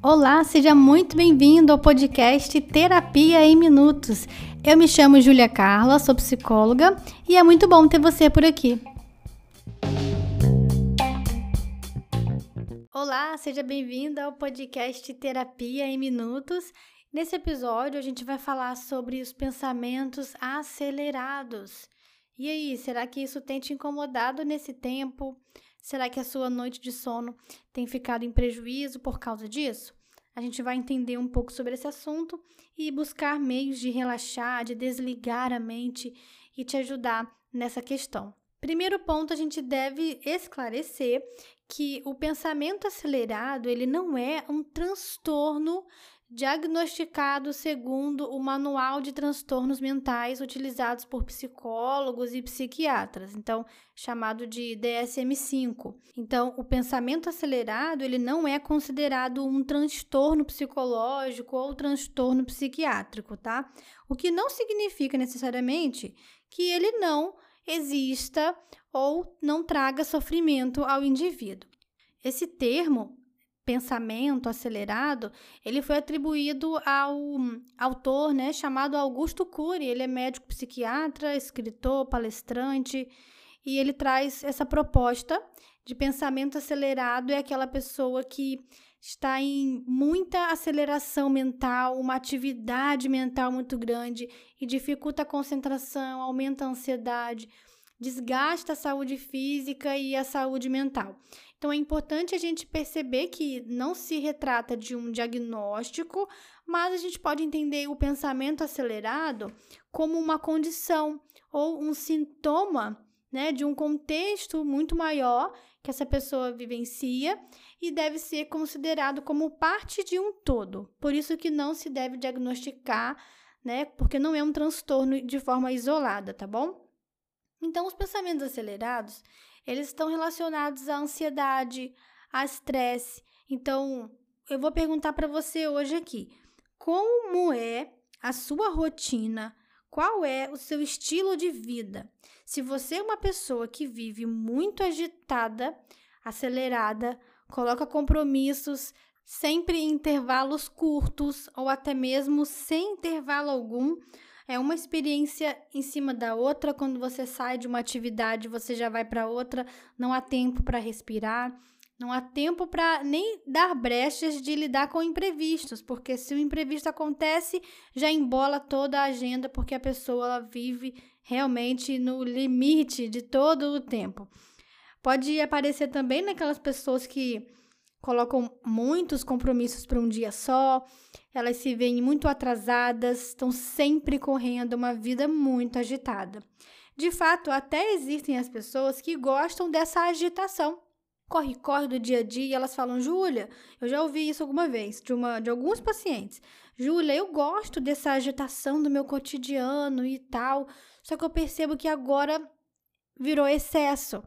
Olá, seja muito bem-vindo ao podcast Terapia em Minutos. Eu me chamo Júlia Carla, sou psicóloga e é muito bom ter você por aqui. Olá, seja bem-vindo ao podcast Terapia em Minutos. Nesse episódio, a gente vai falar sobre os pensamentos acelerados. E aí, será que isso tem te incomodado nesse tempo? Será que a sua noite de sono tem ficado em prejuízo por causa disso? a gente vai entender um pouco sobre esse assunto e buscar meios de relaxar, de desligar a mente e te ajudar nessa questão. Primeiro ponto, a gente deve esclarecer que o pensamento acelerado, ele não é um transtorno diagnosticado segundo o Manual de Transtornos Mentais utilizados por psicólogos e psiquiatras, então chamado de DSM-5. Então, o pensamento acelerado, ele não é considerado um transtorno psicológico ou transtorno psiquiátrico, tá? O que não significa necessariamente que ele não exista ou não traga sofrimento ao indivíduo. Esse termo pensamento acelerado, ele foi atribuído ao autor, né, chamado Augusto Cury. Ele é médico psiquiatra, escritor, palestrante, e ele traz essa proposta de pensamento acelerado é aquela pessoa que está em muita aceleração mental, uma atividade mental muito grande e dificulta a concentração, aumenta a ansiedade, desgasta a saúde física e a saúde mental. Então é importante a gente perceber que não se retrata de um diagnóstico, mas a gente pode entender o pensamento acelerado como uma condição ou um sintoma né, de um contexto muito maior que essa pessoa vivencia e deve ser considerado como parte de um todo. Por isso que não se deve diagnosticar, né, porque não é um transtorno de forma isolada, tá bom? Então, os pensamentos acelerados, eles estão relacionados à ansiedade, a estresse. Então, eu vou perguntar para você hoje aqui: como é a sua rotina? Qual é o seu estilo de vida? Se você é uma pessoa que vive muito agitada, acelerada, coloca compromissos sempre em intervalos curtos ou até mesmo sem intervalo algum, é uma experiência em cima da outra. Quando você sai de uma atividade, você já vai para outra, não há tempo para respirar. Não há tempo para nem dar brechas de lidar com imprevistos, porque se o imprevisto acontece, já embola toda a agenda, porque a pessoa vive realmente no limite de todo o tempo. Pode aparecer também naquelas pessoas que colocam muitos compromissos para um dia só, elas se veem muito atrasadas, estão sempre correndo uma vida muito agitada. De fato, até existem as pessoas que gostam dessa agitação. Corre, corre do dia a dia, e elas falam: "Júlia, eu já ouvi isso alguma vez de uma de alguns pacientes. Júlia, eu gosto dessa agitação do meu cotidiano e tal, só que eu percebo que agora virou excesso.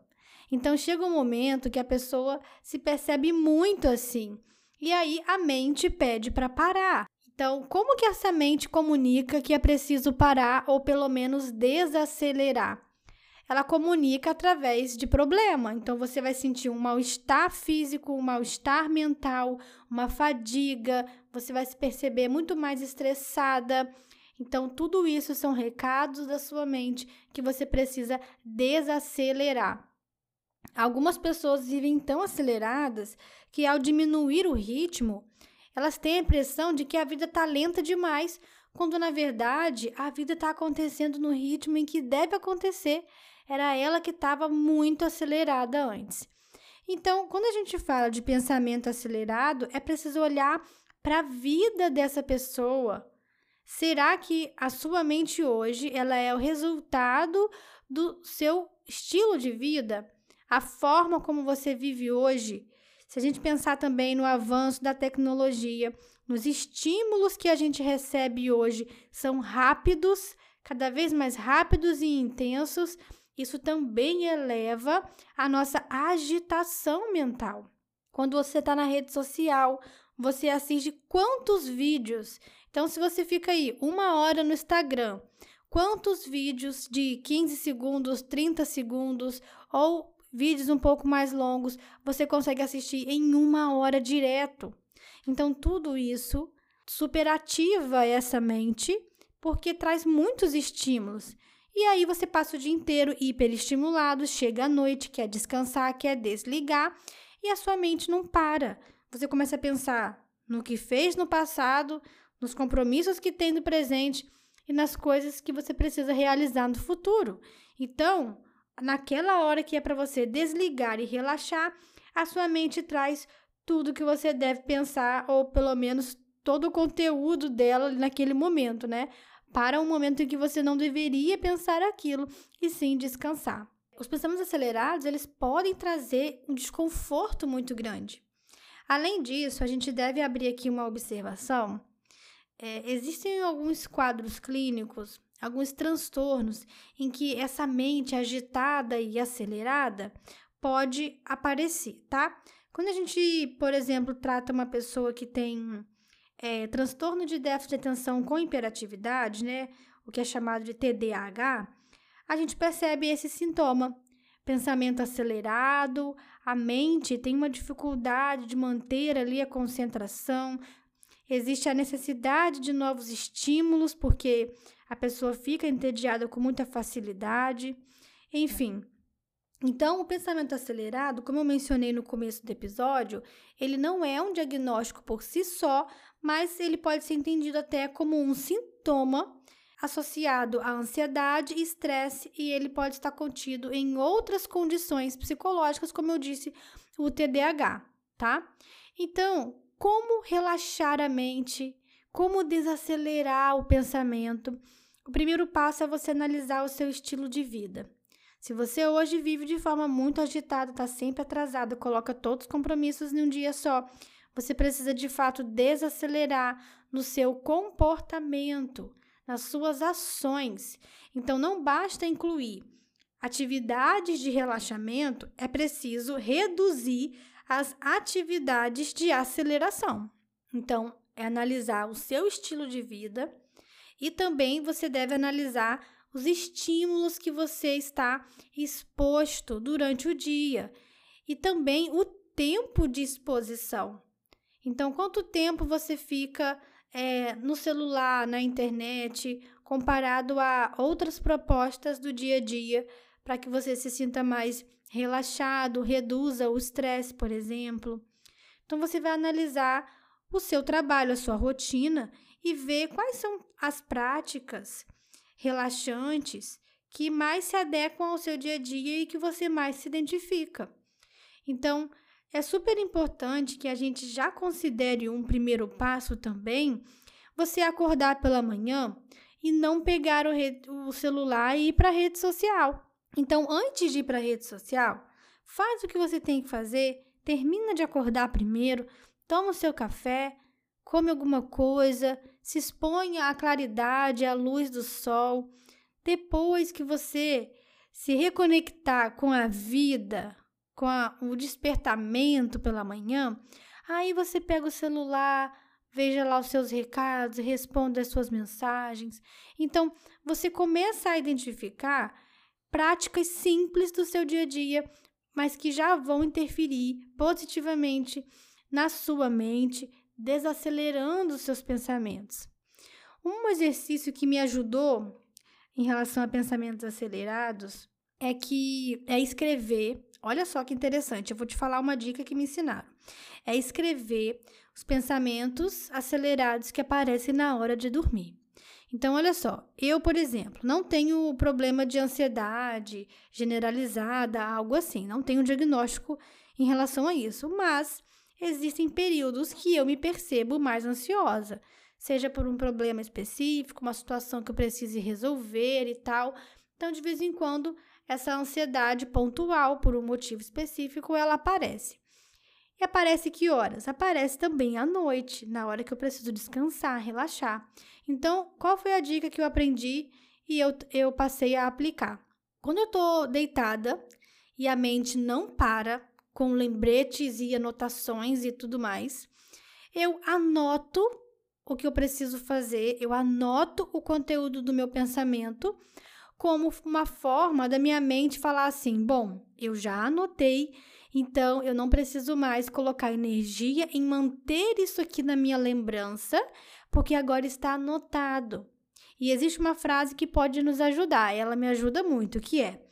Então chega um momento que a pessoa se percebe muito assim. E aí a mente pede para parar. Então, como que essa mente comunica que é preciso parar ou pelo menos desacelerar? Ela comunica através de problema. Então, você vai sentir um mal-estar físico, um mal-estar mental, uma fadiga, você vai se perceber muito mais estressada. Então, tudo isso são recados da sua mente que você precisa desacelerar. Algumas pessoas vivem tão aceleradas que, ao diminuir o ritmo, elas têm a impressão de que a vida está lenta demais, quando na verdade a vida está acontecendo no ritmo em que deve acontecer. Era ela que estava muito acelerada antes. Então, quando a gente fala de pensamento acelerado, é preciso olhar para a vida dessa pessoa. Será que a sua mente hoje ela é o resultado do seu estilo de vida? A forma como você vive hoje, se a gente pensar também no avanço da tecnologia, nos estímulos que a gente recebe hoje são rápidos, cada vez mais rápidos e intensos, isso também eleva a nossa agitação mental. Quando você está na rede social, você assiste quantos vídeos? Então, se você fica aí uma hora no Instagram, quantos vídeos de 15 segundos, 30 segundos ou vídeos um pouco mais longos você consegue assistir em uma hora direto. Então, tudo isso superativa essa mente porque traz muitos estímulos. E aí você passa o dia inteiro hiperestimulado, chega à noite, quer descansar, quer desligar e a sua mente não para. Você começa a pensar no que fez no passado, nos compromissos que tem no presente e nas coisas que você precisa realizar no futuro. Então, naquela hora que é para você desligar e relaxar, a sua mente traz tudo que você deve pensar, ou pelo menos todo o conteúdo dela naquele momento, né? Para um momento em que você não deveria pensar aquilo e sim descansar. Os pensamentos acelerados, eles podem trazer um desconforto muito grande. Além disso, a gente deve abrir aqui uma observação. É, existem alguns quadros clínicos, alguns transtornos em que essa mente agitada e acelerada pode aparecer, tá? Quando a gente, por exemplo, trata uma pessoa que tem é, transtorno de déficit de atenção com hiperatividade, né? O que é chamado de TDAH, a gente percebe esse sintoma. Pensamento acelerado, a mente tem uma dificuldade de manter ali a concentração, existe a necessidade de novos estímulos, porque a pessoa fica entediada com muita facilidade. Enfim, então, o pensamento acelerado, como eu mencionei no começo do episódio, ele não é um diagnóstico por si só, mas ele pode ser entendido até como um sintoma associado à ansiedade e estresse, e ele pode estar contido em outras condições psicológicas, como eu disse, o TDAH, tá? Então, como relaxar a mente? Como desacelerar o pensamento? O primeiro passo é você analisar o seu estilo de vida. Se você hoje vive de forma muito agitada, está sempre atrasado, coloca todos os compromissos em um dia só, você precisa de fato desacelerar no seu comportamento, nas suas ações. Então não basta incluir atividades de relaxamento, é preciso reduzir as atividades de aceleração. Então, é analisar o seu estilo de vida e também você deve analisar os estímulos que você está exposto durante o dia e também o tempo de exposição. Então, quanto tempo você fica é, no celular, na internet, comparado a outras propostas do dia a dia, para que você se sinta mais relaxado, reduza o estresse, por exemplo. Então, você vai analisar o seu trabalho, a sua rotina e ver quais são as práticas relaxantes que mais se adequam ao seu dia a dia e que você mais se identifica. Então, é super importante que a gente já considere um primeiro passo também você acordar pela manhã e não pegar o, o celular e ir para a rede social. Então, antes de ir para a rede social, faz o que você tem que fazer, termina de acordar primeiro, toma o seu café, come alguma coisa, se exponha à claridade, à luz do sol. Depois que você se reconectar com a vida, com a, o despertamento pela manhã, aí você pega o celular, veja lá os seus recados, responda as suas mensagens. Então, você começa a identificar práticas simples do seu dia a dia, mas que já vão interferir positivamente na sua mente, desacelerando os seus pensamentos. Um exercício que me ajudou em relação a pensamentos acelerados é que é escrever. Olha só que interessante, eu vou te falar uma dica que me ensinaram. É escrever os pensamentos acelerados que aparecem na hora de dormir. Então, olha só, eu, por exemplo, não tenho problema de ansiedade generalizada, algo assim, não tenho diagnóstico em relação a isso, mas existem períodos que eu me percebo mais ansiosa, seja por um problema específico, uma situação que eu precise resolver e tal. Então, de vez em quando, essa ansiedade pontual por um motivo específico, ela aparece. E aparece que horas? Aparece também à noite, na hora que eu preciso descansar, relaxar. Então, qual foi a dica que eu aprendi e eu, eu passei a aplicar? Quando eu estou deitada e a mente não para, com lembretes e anotações e tudo mais, eu anoto o que eu preciso fazer, eu anoto o conteúdo do meu pensamento como uma forma da minha mente falar assim: bom, eu já anotei, então eu não preciso mais colocar energia em manter isso aqui na minha lembrança, porque agora está anotado. E existe uma frase que pode nos ajudar, ela me ajuda muito, que é: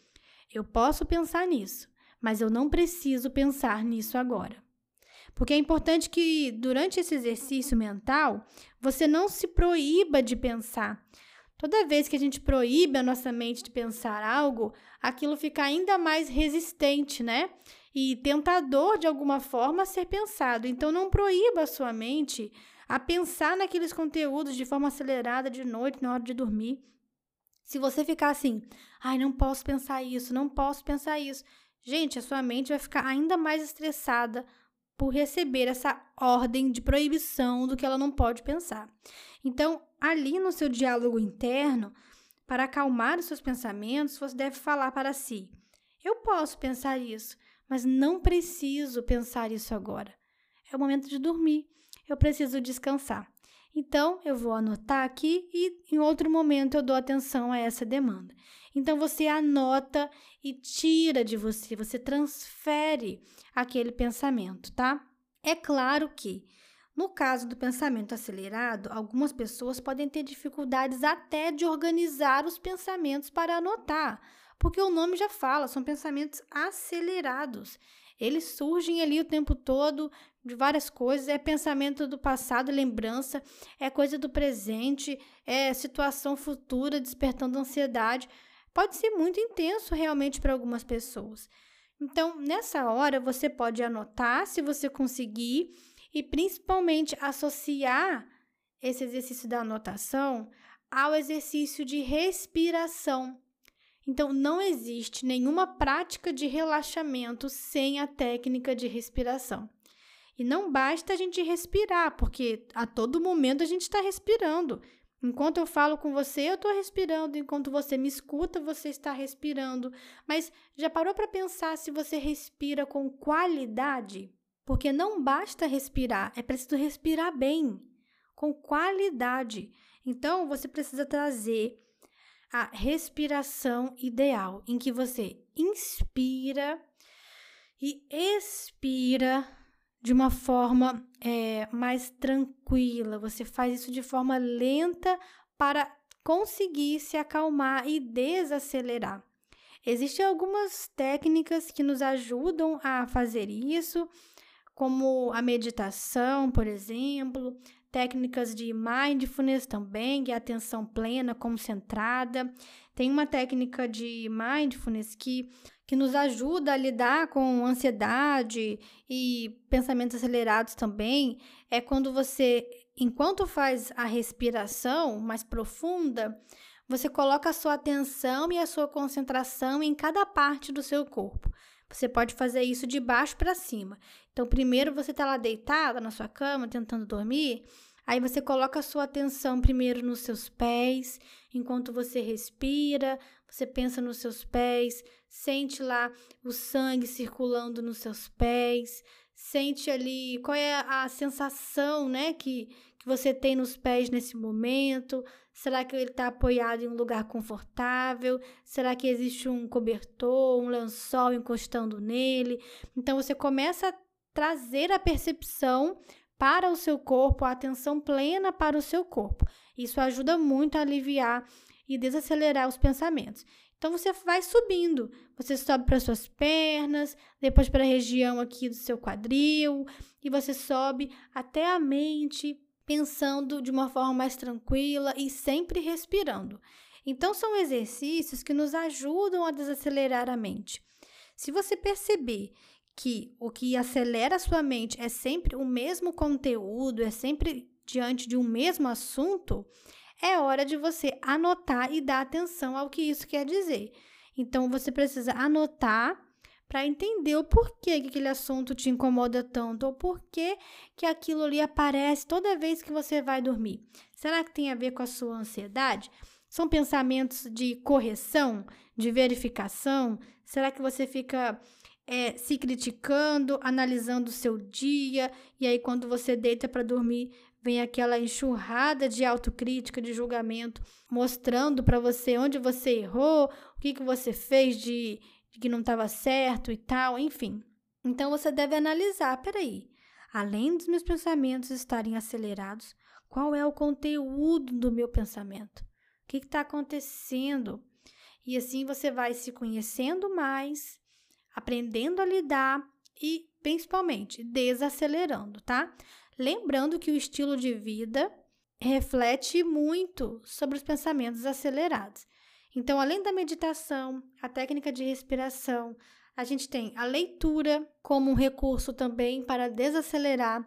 eu posso pensar nisso, mas eu não preciso pensar nisso agora. Porque é importante que durante esse exercício mental, você não se proíba de pensar. Toda vez que a gente proíbe a nossa mente de pensar algo, aquilo fica ainda mais resistente, né? E tentador de alguma forma a ser pensado. Então não proíba a sua mente a pensar naqueles conteúdos de forma acelerada de noite, na hora de dormir. Se você ficar assim, ai, não posso pensar isso, não posso pensar isso. Gente, a sua mente vai ficar ainda mais estressada por receber essa ordem de proibição do que ela não pode pensar. Então, ali no seu diálogo interno, para acalmar os seus pensamentos, você deve falar para si: Eu posso pensar isso, mas não preciso pensar isso agora. É o momento de dormir. Eu preciso descansar. Então, eu vou anotar aqui e em outro momento eu dou atenção a essa demanda. Então, você anota e tira de você, você transfere aquele pensamento, tá? É claro que no caso do pensamento acelerado, algumas pessoas podem ter dificuldades até de organizar os pensamentos para anotar, porque o nome já fala, são pensamentos acelerados. Eles surgem ali o tempo todo de várias coisas, é pensamento do passado, lembrança, é coisa do presente, é situação futura despertando ansiedade. Pode ser muito intenso realmente para algumas pessoas. Então, nessa hora, você pode anotar se você conseguir e principalmente associar esse exercício da anotação ao exercício de respiração. Então, não existe nenhuma prática de relaxamento sem a técnica de respiração. E não basta a gente respirar, porque a todo momento a gente está respirando. Enquanto eu falo com você, eu estou respirando. Enquanto você me escuta, você está respirando. Mas já parou para pensar se você respira com qualidade? Porque não basta respirar, é preciso respirar bem, com qualidade. Então, você precisa trazer a respiração ideal, em que você inspira e expira de uma forma é, mais tranquila. Você faz isso de forma lenta para conseguir se acalmar e desacelerar. Existem algumas técnicas que nos ajudam a fazer isso como a meditação, por exemplo, técnicas de mindfulness também, é atenção plena, concentrada. Tem uma técnica de mindfulness que, que nos ajuda a lidar com ansiedade e pensamentos acelerados também. É quando você, enquanto faz a respiração mais profunda, você coloca a sua atenção e a sua concentração em cada parte do seu corpo. Você pode fazer isso de baixo para cima. Então, primeiro você está lá deitada na sua cama, tentando dormir. Aí você coloca a sua atenção primeiro nos seus pés, enquanto você respira, você pensa nos seus pés, sente lá o sangue circulando nos seus pés, sente ali qual é a sensação, né, que, que você tem nos pés nesse momento. Será que ele está apoiado em um lugar confortável? Será que existe um cobertor, um lençol encostando nele? Então você começa a trazer a percepção para o seu corpo, a atenção plena para o seu corpo. Isso ajuda muito a aliviar e desacelerar os pensamentos. Então você vai subindo, você sobe para suas pernas, depois para a região aqui do seu quadril, e você sobe até a mente, pensando de uma forma mais tranquila e sempre respirando. Então, são exercícios que nos ajudam a desacelerar a mente. Se você perceber que o que acelera a sua mente é sempre o mesmo conteúdo, é sempre diante de um mesmo assunto, é hora de você anotar e dar atenção ao que isso quer dizer. Então, você precisa anotar para entender o porquê que aquele assunto te incomoda tanto, ou porquê que aquilo ali aparece toda vez que você vai dormir. Será que tem a ver com a sua ansiedade? São pensamentos de correção, de verificação? Será que você fica é, se criticando, analisando o seu dia, e aí quando você deita para dormir, vem aquela enxurrada de autocrítica, de julgamento, mostrando para você onde você errou, o que, que você fez de, de que não estava certo e tal, enfim. Então você deve analisar, peraí, além dos meus pensamentos estarem acelerados, qual é o conteúdo do meu pensamento? O que está acontecendo? E assim você vai se conhecendo mais, aprendendo a lidar e, principalmente, desacelerando, tá? Lembrando que o estilo de vida reflete muito sobre os pensamentos acelerados. Então, além da meditação, a técnica de respiração, a gente tem a leitura como um recurso também para desacelerar.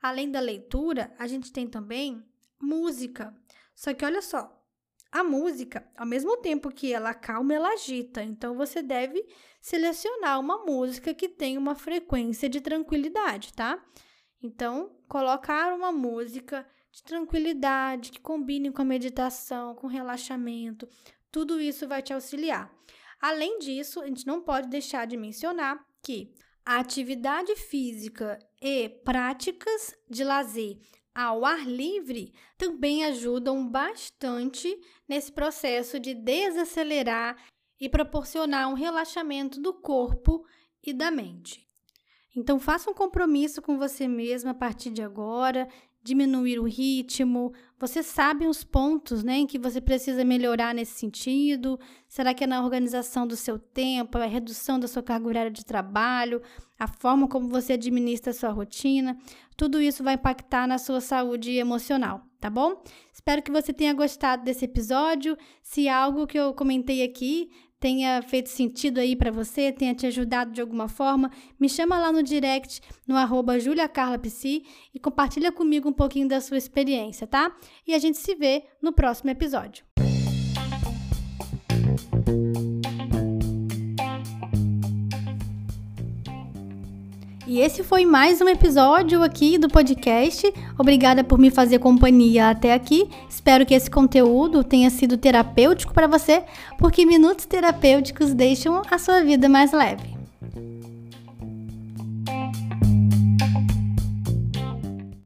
Além da leitura, a gente tem também música. Só que olha só, a música, ao mesmo tempo que ela calma, ela agita. Então você deve selecionar uma música que tenha uma frequência de tranquilidade, tá? Então, colocar uma música de tranquilidade que combine com a meditação, com relaxamento, tudo isso vai te auxiliar. Além disso, a gente não pode deixar de mencionar que a atividade física e práticas de lazer ao ar livre também ajudam bastante nesse processo de desacelerar e proporcionar um relaxamento do corpo e da mente. Então, faça um compromisso com você mesma a partir de agora diminuir o ritmo? Você sabe os pontos né, em que você precisa melhorar nesse sentido? Será que é na organização do seu tempo, a redução da sua carga horária de trabalho, a forma como você administra a sua rotina? Tudo isso vai impactar na sua saúde emocional, tá bom? Espero que você tenha gostado desse episódio. Se algo que eu comentei aqui tenha feito sentido aí para você, tenha te ajudado de alguma forma, me chama lá no direct, no arroba juliacarlapsi e compartilha comigo um pouquinho da sua experiência, tá? E a gente se vê no próximo episódio. E esse foi mais um episódio aqui do podcast. Obrigada por me fazer companhia até aqui. Espero que esse conteúdo tenha sido terapêutico para você, porque minutos terapêuticos deixam a sua vida mais leve.